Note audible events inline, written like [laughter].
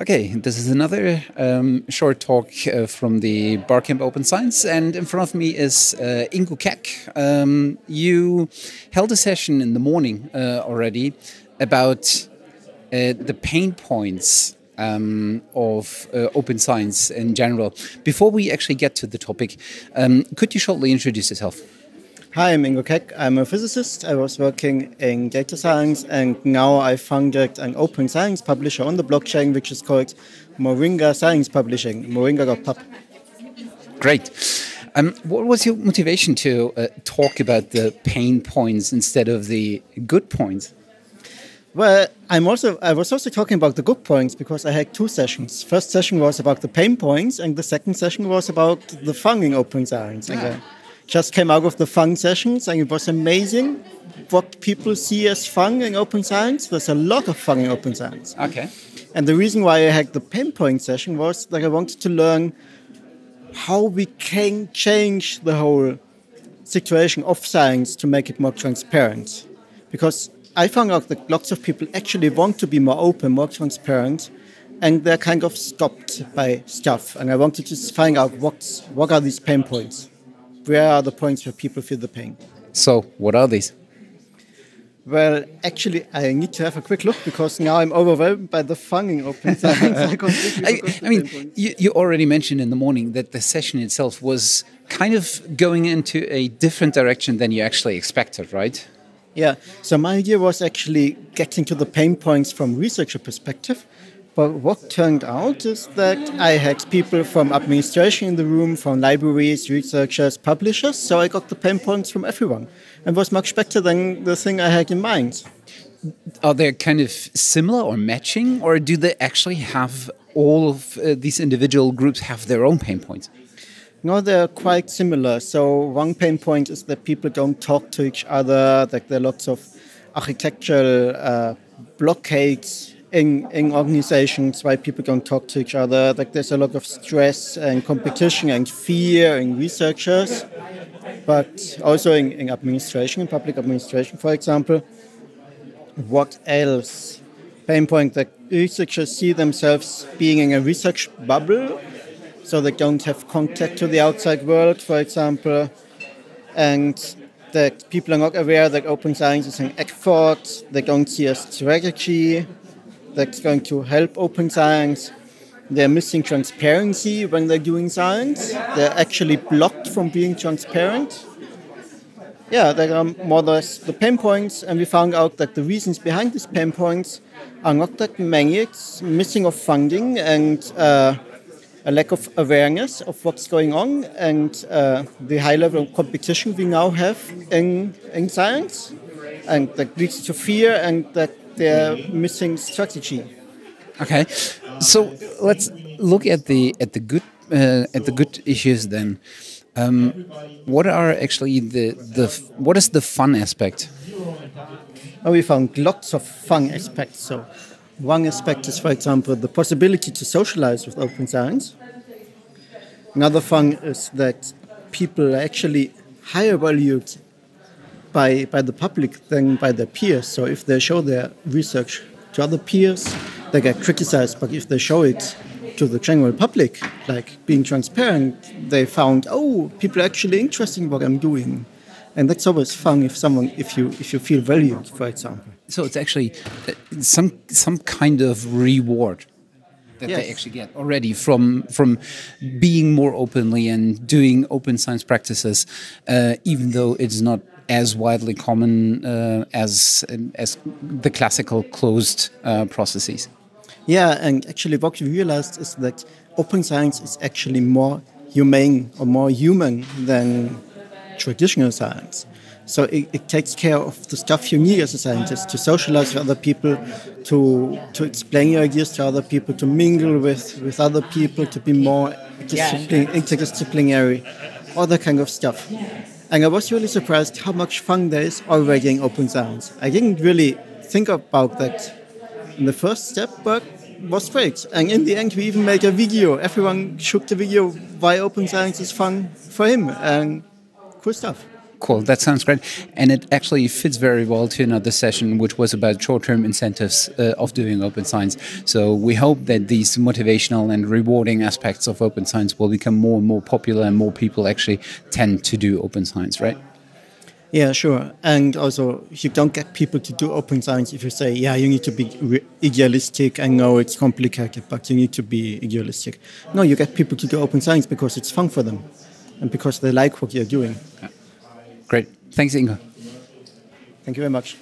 Okay, this is another um, short talk uh, from the Barcamp Open Science, and in front of me is uh, Ingo Keck. Um, you held a session in the morning uh, already about uh, the pain points um, of uh, open science in general. Before we actually get to the topic, um, could you shortly introduce yourself? Hi, I'm Ingo Keck. I'm a physicist. I was working in data science and now I founded an open science publisher on the blockchain which is called Moringa Science Publishing, moringa.pub. Great. Um, what was your motivation to uh, talk about the pain points instead of the good points? Well, I'm also I was also talking about the good points because I had two sessions. First session was about the pain points, and the second session was about the fun in open science. Yeah just came out of the fun sessions and it was amazing what people see as fun in open science. There's a lot of fun in open science. Okay. And the reason why I had the pinpoint session was that I wanted to learn how we can change the whole situation of science to make it more transparent. Because I found out that lots of people actually want to be more open, more transparent, and they're kind of stopped by stuff. And I wanted to find out what's, what are these pain points where are the points where people feel the pain. So, what are these? Well, actually, I need to have a quick look because now I'm overwhelmed by the fun open science. [laughs] I, I, mean, you, you, already mentioned in the morning that the session itself was kind of going into a different direction than you actually expected, right? Yeah. So my idea was actually getting to the pain points from researcher perspective but what turned out is that I had people from administration in the room, from libraries, researchers, publishers, so I got the pain points from everyone and was much better than the thing I had in mind. Are they kind of similar or matching, or do they actually have all of uh, these individual groups have their own pain points? No, they're quite similar. So one pain point is that people don't talk to each other, that there are lots of architectural uh, blockades in, in organizations why people don't talk to each other. Like there's a lot of stress and competition and fear in researchers, but also in, in administration, in public administration, for example. What else? Pain point that researchers see themselves being in a research bubble, so they don't have contact to the outside world, for example, and that people are not aware that open science is an effort, they don't see a strategy, that's going to help open science. They're missing transparency when they're doing science. They're actually blocked from being transparent. Yeah, there are more or less the pain points, and we found out that the reasons behind these pain points are not that many. It's missing of funding and uh, a lack of awareness of what's going on, and uh, the high level of competition we now have in, in science, and that leads to fear and that they're missing strategy. Okay, so let's look at the at the good uh, at the good issues then. Um, what are actually the the what is the fun aspect? Oh, we found lots of fun aspects. So, one aspect is, for example, the possibility to socialize with open science. Another fun is that people are actually higher valued by, by the public than by their peers. So if they show their research to other peers, they get criticized. But if they show it to the general public, like being transparent, they found, oh, people are actually interested in what I'm doing. And that's always fun if someone, if you, if you feel valued, for example. So it's actually uh, some, some kind of reward that yes. they actually get already from from being more openly and doing open science practices, uh, even though it's not as widely common uh, as as the classical closed uh, processes. Yeah, and actually, what we realized is that open science is actually more humane or more human than traditional science. So it, it, takes care of the stuff you need as a scientist to socialize with other people, to to explain your ideas to other people, to mingle with, with other people, to be more interdisciplinary, all that kind of stuff. And I was really surprised how much fun there is already in open science. I didn't really think about that in the first step, but was great. And in the end, we even made a video. Everyone shook the video why open science is fun for him and cool stuff. Cool, that sounds great. And it actually fits very well to another session, which was about short term incentives uh, of doing open science. So we hope that these motivational and rewarding aspects of open science will become more and more popular and more people actually tend to do open science, right? Yeah, sure. And also, you don't get people to do open science if you say, yeah, you need to be idealistic. I know it's complicated, but you need to be idealistic. No, you get people to do open science because it's fun for them and because they like what you're doing. Yeah. Great. Thanks, Ingo. Thank you very much.